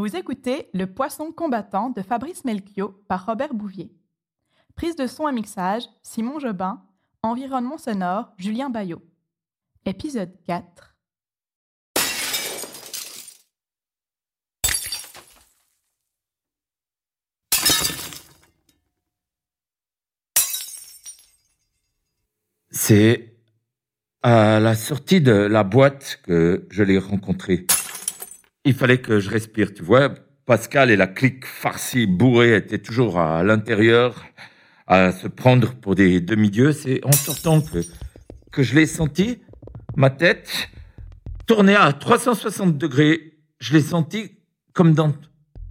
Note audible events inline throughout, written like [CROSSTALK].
Vous écoutez Le Poisson combattant de Fabrice Melchior par Robert Bouvier. Prise de son et mixage, Simon Jobin. Environnement sonore, Julien Bayot. Épisode 4. C'est à la sortie de la boîte que je l'ai rencontré. Il fallait que je respire, tu vois. Pascal et la clique farcie bourrée étaient toujours à l'intérieur, à se prendre pour des demi-dieux. C'est en sortant que, que je l'ai senti, ma tête tournée à 360 degrés. Je l'ai senti comme dans,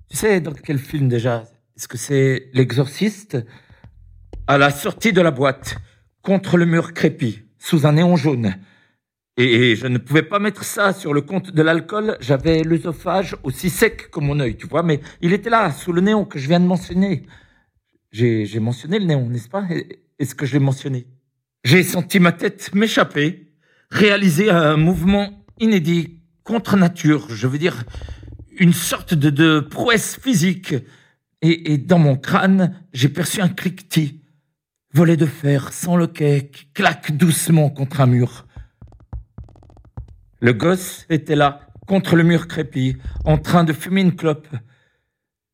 tu sais, dans quel film déjà? Est-ce que c'est l'exorciste? À la sortie de la boîte, contre le mur crépi, sous un néon jaune. Et je ne pouvais pas mettre ça sur le compte de l'alcool. J'avais l'œsophage aussi sec que mon œil, tu vois. Mais il était là, sous le néon que je viens de mentionner. J'ai mentionné le néon, n'est-ce pas? Est-ce que je l'ai mentionné? J'ai senti ma tête m'échapper, réaliser un mouvement inédit, contre nature. Je veux dire, une sorte de, de prouesse physique. Et, et dans mon crâne, j'ai perçu un cliquetis. Volet de fer, sans loquet, qui claque doucement contre un mur. Le gosse était là, contre le mur crépi, en train de fumer une clope.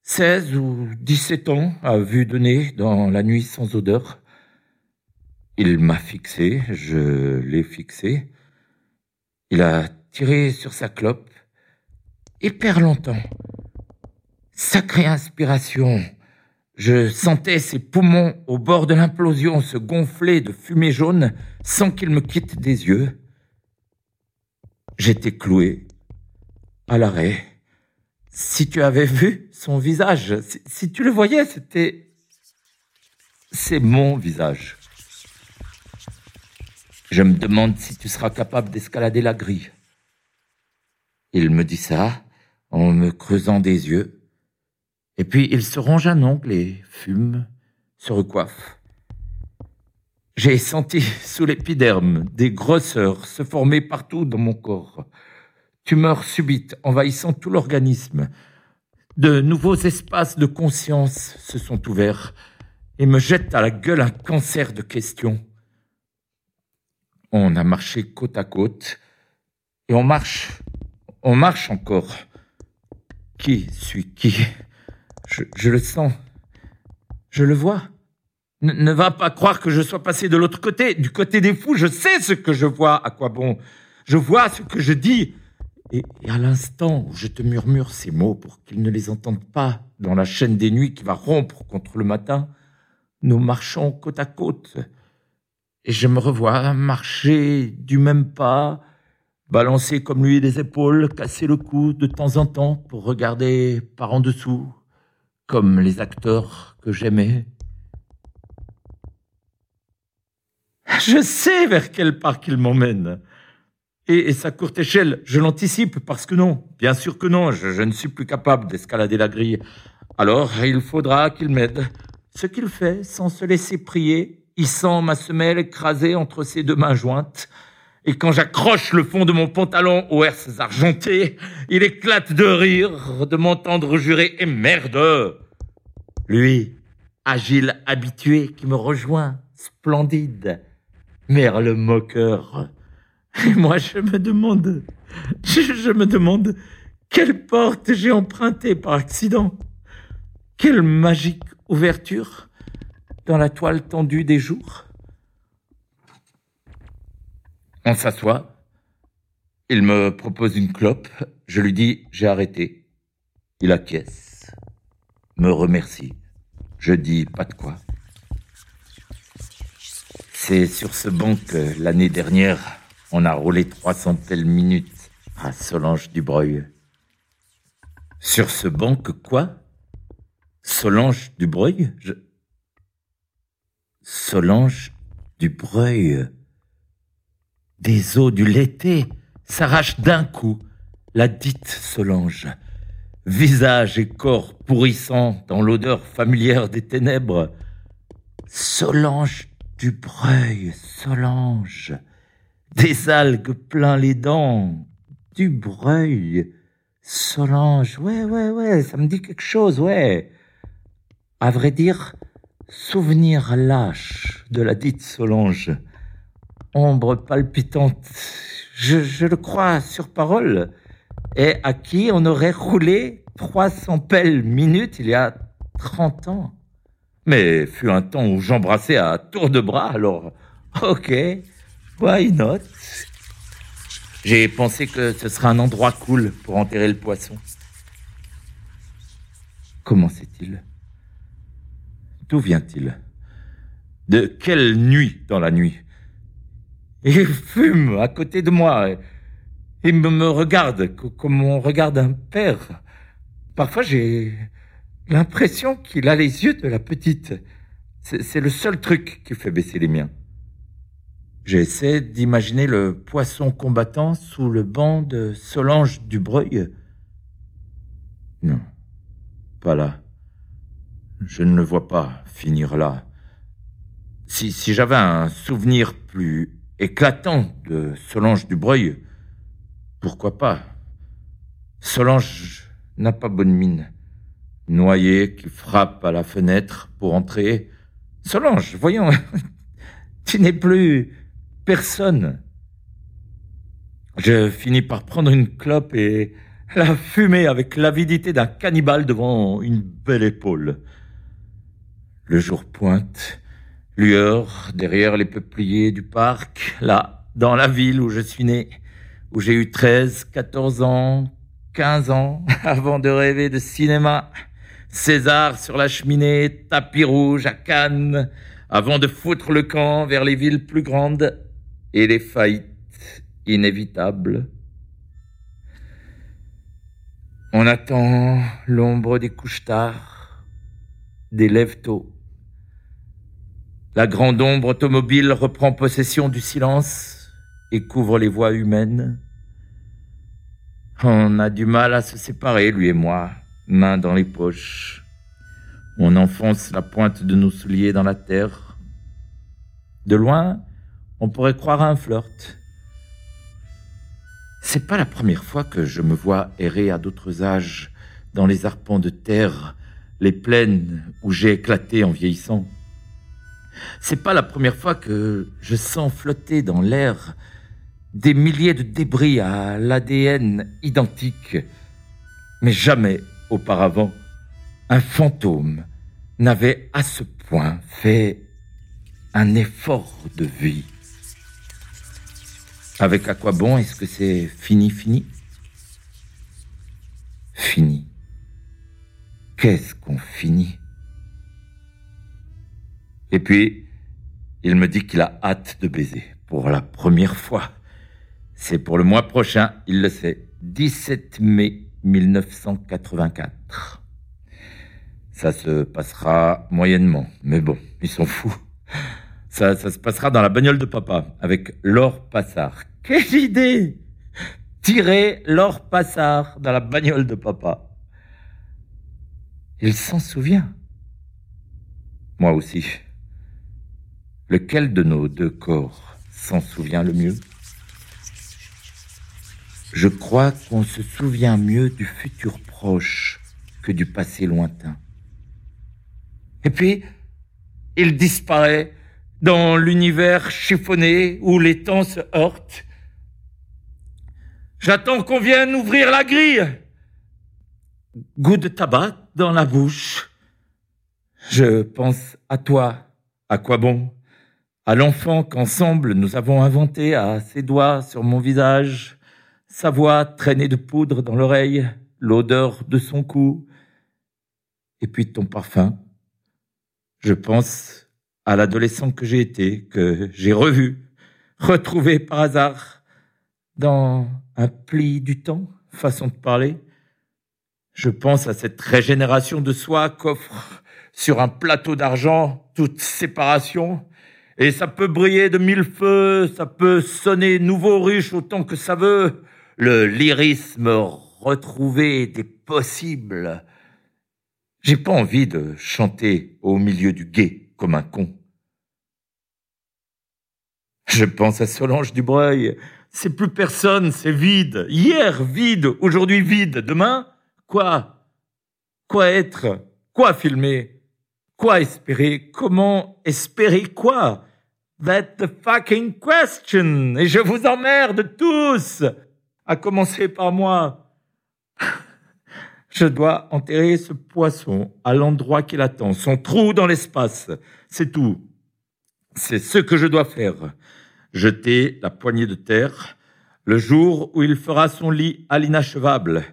16 ou 17 ans, à vue de nez, dans la nuit sans odeur. Il m'a fixé, je l'ai fixé. Il a tiré sur sa clope, hyper longtemps. Sacrée inspiration. Je sentais ses poumons au bord de l'implosion se gonfler de fumée jaune sans qu'il me quitte des yeux. J'étais cloué, à l'arrêt. Si tu avais vu son visage, si, tu le voyais, c'était... C'est mon visage. Je me demande si tu seras capable d'escalader la grille. Il me dit ça en me creusant des yeux. Et puis il se ronge un ongle et fume, se recoiffe. J'ai senti sous l'épiderme des grosseurs se former partout dans mon corps. Tumeurs subites envahissant tout l'organisme. De nouveaux espaces de conscience se sont ouverts et me jettent à la gueule un cancer de questions. On a marché côte à côte et on marche, on marche encore. Qui suis qui? Je, je le sens, je le vois ne va pas croire que je sois passé de l'autre côté, du côté des fous. Je sais ce que je vois, à quoi bon. Je vois ce que je dis. Et, à l'instant où je te murmure ces mots pour qu'ils ne les entendent pas dans la chaîne des nuits qui va rompre contre le matin, nous marchons côte à côte. Et je me revois marcher du même pas, balancer comme lui les épaules, casser le cou de temps en temps pour regarder par en dessous, comme les acteurs que j'aimais. Je sais vers quel parc il m'emmène. Et, sa courte échelle, je l'anticipe parce que non, bien sûr que non, je, ne suis plus capable d'escalader la grille. Alors il faudra qu'il m'aide. Ce qu'il fait sans se laisser prier, hissant ma semelle écrasée entre ses deux mains jointes. Et quand j'accroche le fond de mon pantalon aux herses argentées, il éclate de rire de m'entendre jurer et merde. Lui, agile habitué qui me rejoint, splendide, Merle moqueur. Et moi, je me demande, je, me demande quelle porte j'ai empruntée par accident. Quelle magique ouverture dans la toile tendue des jours. On s'assoit. Il me propose une clope. Je lui dis j'ai arrêté. Il acquiesce. Me remercie. Je dis pas de quoi. C'est sur ce banc que l'année dernière, on a roulé 300 belles minutes à Solange Dubreuil. Sur ce banc que quoi? Solange Dubreuil? Solange Dubreuil. Des eaux du l'été s'arrachent d'un coup la dite Solange. Visage et corps pourrissant dans l'odeur familière des ténèbres. Solange du breuil, Solange, des algues plein les dents, du breuil, Solange, ouais, ouais, ouais, ça me dit quelque chose, ouais. À vrai dire, souvenir lâche de la dite Solange. Ombre palpitante, je, je le crois sur parole, et à qui on aurait roulé 300 pelles minutes il y a 30 ans? Mais fut un temps où j'embrassais à tour de bras, alors ok, why not? J'ai pensé que ce serait un endroit cool pour enterrer le poisson. Comment c'est-il D'où vient-il? De quelle nuit dans la nuit? Il fume à côté de moi. Il me, me regarde comme on regarde un père. Parfois j'ai l'impression qu'il a les yeux de la petite. C'est le seul truc qui fait baisser les miens. J'essaie d'imaginer le poisson combattant sous le banc de Solange Dubreuil. Non, pas là. Je ne le vois pas finir là. Si, si j'avais un souvenir plus éclatant de Solange Dubreuil, pourquoi pas? Solange n'a pas bonne mine. Noyé qui frappe à la fenêtre pour entrer. Solange, voyons, [LAUGHS] tu n'es plus personne. Je finis par prendre une clope et la fumer avec l'avidité d'un cannibale devant une belle épaule. Le jour pointe, lueur derrière les peupliers du parc, là, dans la ville où je suis né, où j'ai eu 13, 14 ans, 15 ans, [LAUGHS] avant de rêver de cinéma. César sur la cheminée, tapis rouge à Cannes, avant de foutre le camp vers les villes plus grandes et les faillites inévitables. On attend l'ombre des couches tard, des lèvres tôt. La grande ombre automobile reprend possession du silence et couvre les voies humaines. On a du mal à se séparer, lui et moi, mains dans les poches. On enfonce la pointe de nos souliers dans la terre. De loin, on pourrait croire à un flirt. C'est pas la première fois que je me vois errer à d'autres âges dans les arpents de terre, les plaines où j'ai éclaté en vieillissant. C'est pas la première fois que je sens flotter dans l'air des milliers de débris à l'ADN identique, mais jamais auparavant un fantôme n'avait à ce point fait un effort de vie. Avec à quoi bon est-ce que c'est fini, fini? Fini. Qu'est-ce qu'on finit? Et puis, il me dit qu'il a hâte de baiser pour la première fois. C'est pour le mois prochain, il le sait, 17 mai 1984. Ça se passera moyennement, mais bon, ils sont fous. Ça, se passera dans la bagnole de papa, avec Laure Passard. Quelle idée Tirer Laure Passard dans la bagnole de papa. Il s'en souvient. Moi aussi. Lequel de nos deux corps s'en souvient le mieux? Je crois qu'on se souvient mieux du futur proche que du passé lointain. Et puis, il disparaît dans l'univers chiffonné où les temps se heurtent. J'attends qu'on vienne ouvrir la grille. Goût de tabac dans la bouche. Je pense à toi, à quoi bon? À l'enfant qu'ensemble nous avons inventé à ses doigts sur mon visage, sa voix traînée de poudre dans l'oreille, l'odeur de son cou, et puis ton parfum. Je pense à l'adolescent que j'ai été, que j'ai revu, retrouvé par hasard dans un pli du temps, façon de parler. Je pense à cette régénération de soi qu'offre sur un plateau d'argent toute séparation. Et ça peut briller de mille feux, ça peut sonner nouveau riche autant que ça veut. Le lyrisme retrouvé des possibles. J'ai pas envie de chanter au milieu du guet comme un con. Je pense à Solange Dubreuil, c'est plus personne, c'est vide. Hier, vide. Aujourd'hui, vide. Demain, quoi? Quoi être? Quoi filmer? Quoi espérer? Comment espérer quoi? That's the fucking question. Et je vous emmerde tous. À commencer par moi. Je dois enterrer ce poisson à l'endroit qu'il attend, son trou dans l'espace. C'est tout. C'est ce que je dois faire. Jeter la poignée de terre le jour où il fera son lit à l'inachevable,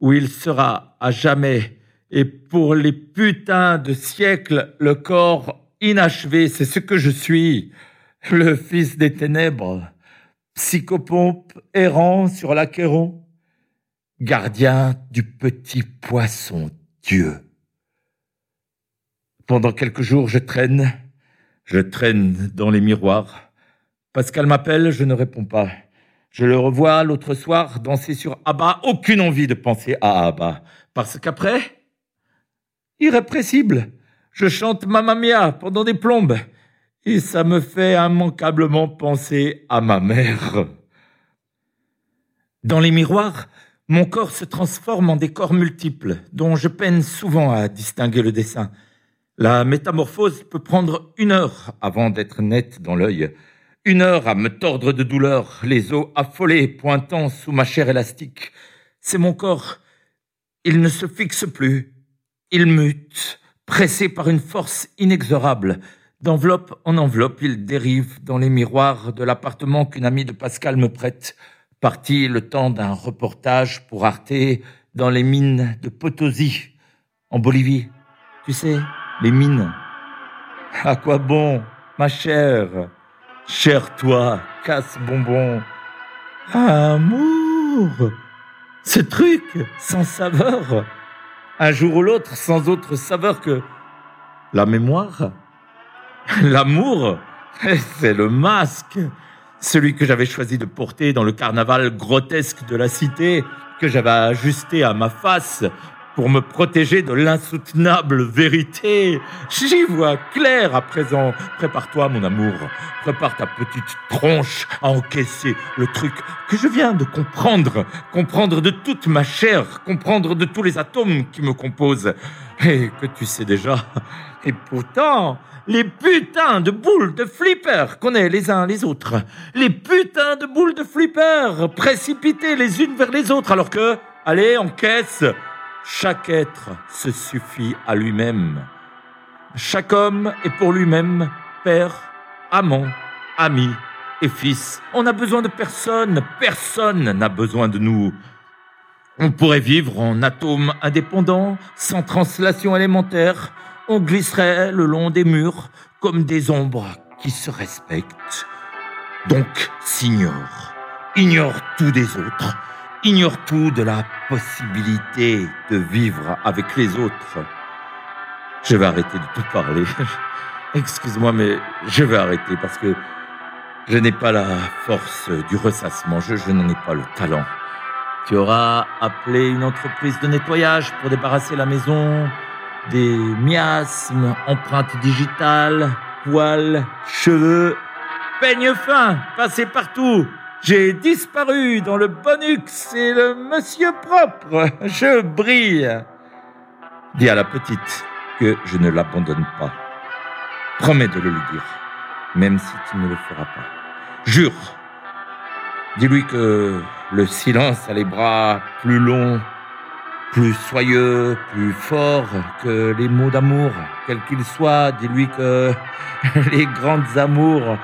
où il sera à jamais et pour les putains de siècles le corps inachevé, c'est ce que je suis, le fils des ténèbres, psychopompe errant sur l'Achéron, gardien du petit poisson Dieu. Pendant quelques jours, je traîne, je traîne dans les miroirs. Pascal m'appelle, je ne réponds pas. Je le revois l'autre soir danser sur Abba, aucune envie de penser à Abba. Parce qu'après, irrépressible, je chante Mamma Mia pendant des plombes. Et ça me fait immanquablement penser à ma mère. Dans les miroirs, mon corps se transforme en des corps multiples, dont je peine souvent à distinguer le dessin. La métamorphose peut prendre une heure avant d'être nette dans l'œil. Une heure à me tordre de douleur, les os affolés pointant sous ma chair élastique. C'est mon corps. Il ne se fixe plus. Il mute, pressé par une force inexorable. D'enveloppe en enveloppe, il dérive dans les miroirs de l'appartement qu'une amie de Pascal me prête parti le temps d'un reportage pour Arte dans les mines de Potosi, en Bolivie. Tu sais, les mines. À quoi bon, ma chère? Cher toi, casse bonbon. Amour Ce truc, sans saveur. Un jour ou l'autre, sans autre saveur que la mémoire. [LAUGHS] L'amour, [LAUGHS] c'est le masque celui que j'avais choisi de porter dans le carnaval grotesque de la cité, que j'avais ajusté à ma face pour me protéger de l'insoutenable vérité. J'y vois clair à présent. Prépare-toi, mon amour. Prépare ta petite tronche à encaisser le truc que je viens de comprendre. Comprendre de toute ma chair. Comprendre de tous les atomes qui me composent. [LAUGHS] Et que tu sais déjà. Et pourtant, les putains de boules de flipper qu'on est les uns les autres. Les putains de boules de flipper précipitées les unes vers les autres alors que, allez, en caisse, chaque être se suffit à lui-même. Chaque homme est pour lui-même père, amant, ami et fils. On n'a besoin de personne, personne n'a besoin de nous. On pourrait vivre en atomes indépendants, sans translation élémentaire, on glisserait le long des murs comme des ombres qui se respectent. Donc, s'ignore, ignore tout des autres, ignore tout de la possibilité de vivre avec les autres. Je vais arrêter de tout parler. [LAUGHS] Excuse-moi, mais je vais arrêter parce que je n'ai pas la force du ressassement, je, je n'en ai pas le talent. Tu auras appelé une entreprise de nettoyage pour débarrasser la maison, des miasmes, empreintes digitales, poils, cheveux, peigne fin, passé partout. J'ai disparu dans le bonux et le monsieur propre. Je brille. Dis à la petite que je ne l'abandonne pas. Promets de le lui dire, même si tu ne le feras pas. Jure. Dis-lui que le silence a les bras plus longs plus soyeux, plus fort que les mots d'amour, quels qu'ils soient. Dis-lui que [LAUGHS] les grandes amours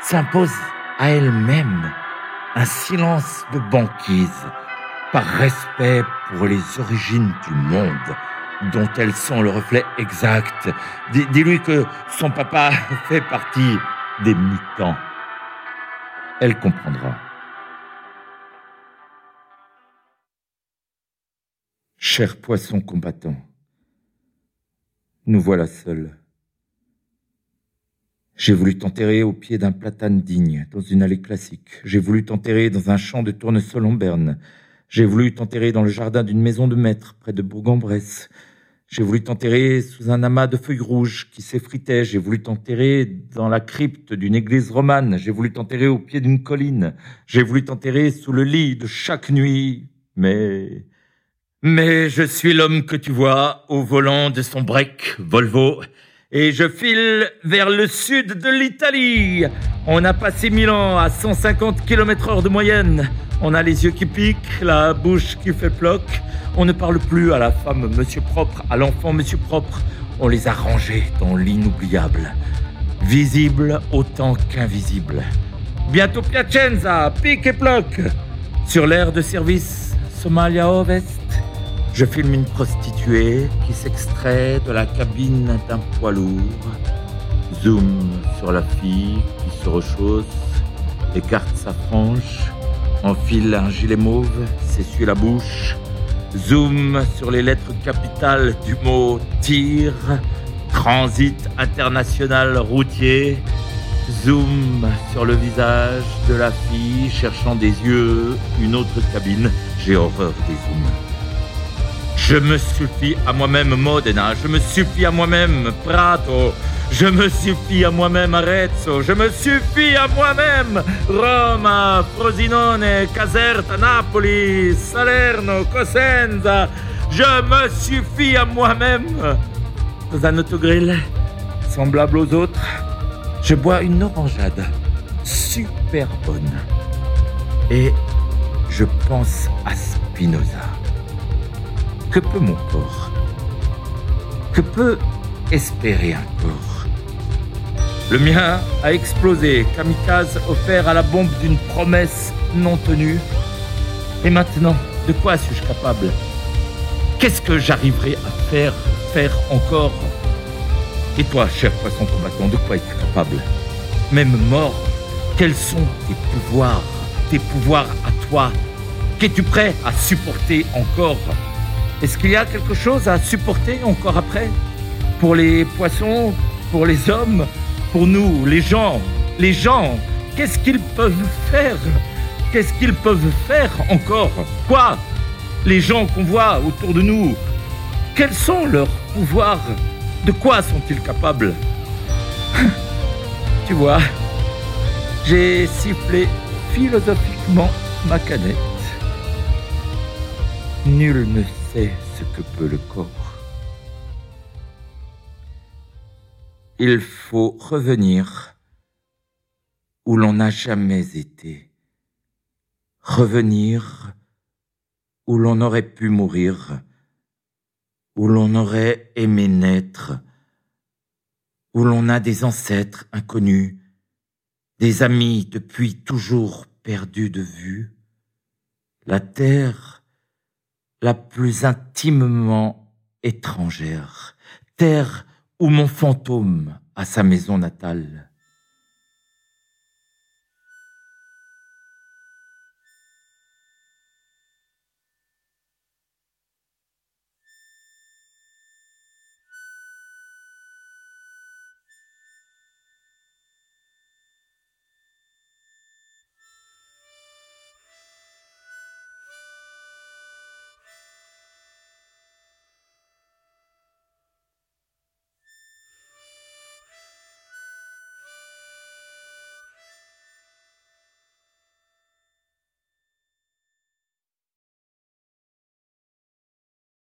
s'imposent à elles-mêmes un silence de banquise, par respect pour les origines du monde dont elles sont le reflet exact. Dis-lui que son papa [LAUGHS] fait partie des mutants. Elle comprendra. Cher poisson combattant, nous voilà seuls. J'ai voulu t'enterrer au pied d'un platane digne, dans une allée classique. J'ai voulu t'enterrer dans un champ de tournesol en berne. J'ai voulu t'enterrer dans le jardin d'une maison de maître, près de Bourg-en-Bresse. J'ai voulu t'enterrer sous un amas de feuilles rouges qui s'effritaient. J'ai voulu t'enterrer dans la crypte d'une église romane. J'ai voulu t'enterrer au pied d'une colline. J'ai voulu t'enterrer sous le lit de chaque nuit. Mais, mais je suis l'homme que tu vois au volant de son break Volvo et je file vers le sud de l'Italie. On a passé Milan à 150 km heure de moyenne. On a les yeux qui piquent, la bouche qui fait ploc. On ne parle plus à la femme Monsieur Propre, à l'enfant Monsieur Propre. On les a rangés dans l'inoubliable. Visible autant qu'invisible. Bientôt Piacenza, pique et ploc. Sur l'air de service Somalia Ovest, je filme une prostituée qui s'extrait de la cabine d'un poids lourd. Zoom sur la fille qui se rechausse, écarte sa frange, enfile un gilet mauve, s'essuie la bouche Zoom sur les lettres capitales du mot tir, transit international routier. Zoom sur le visage de la fille cherchant des yeux une autre cabine. J'ai horreur des zooms. Je me suffis à moi-même Modena, je me suffis à moi-même Prato, je me suffis à moi-même Arezzo, je me suffis à moi-même Roma, Frosinone, Caserta, Napoli, Salerno, Cosenza. Je me suffis à moi-même. Dans un semblable aux autres, je bois une orangeade super bonne. Et je pense à Spinoza. Que peut mon corps? Que peut espérer un corps? Le mien a explosé, kamikaze offert à la bombe d'une promesse non tenue. Et maintenant, de quoi suis-je capable? Qu'est-ce que j'arriverai à faire, faire encore? Et toi, cher poisson combattant, de quoi es-tu capable? Même mort, quels sont tes pouvoirs? Tes pouvoirs à toi? Qu'es-tu prêt à supporter encore? Est-ce qu'il y a quelque chose à supporter encore après Pour les poissons Pour les hommes pour nous, les gens, les gens, qu'est-ce qu'ils peuvent faire? Qu'est-ce qu'ils peuvent faire encore? Quoi? Les gens qu'on voit autour de nous, quels sont leurs pouvoirs? De quoi sont-ils capables? [LAUGHS] Tu vois, j'ai sifflé philosophiquement ma canette. Nul ne ce que peut le corps. Il faut revenir où l'on n'a jamais été. Revenir où l'on aurait pu mourir, où l'on aurait aimé naître, où l'on a des ancêtres inconnus, des amis depuis toujours perdus de vue, la terre la plus intimement étrangère, terre où mon fantôme a sa maison natale.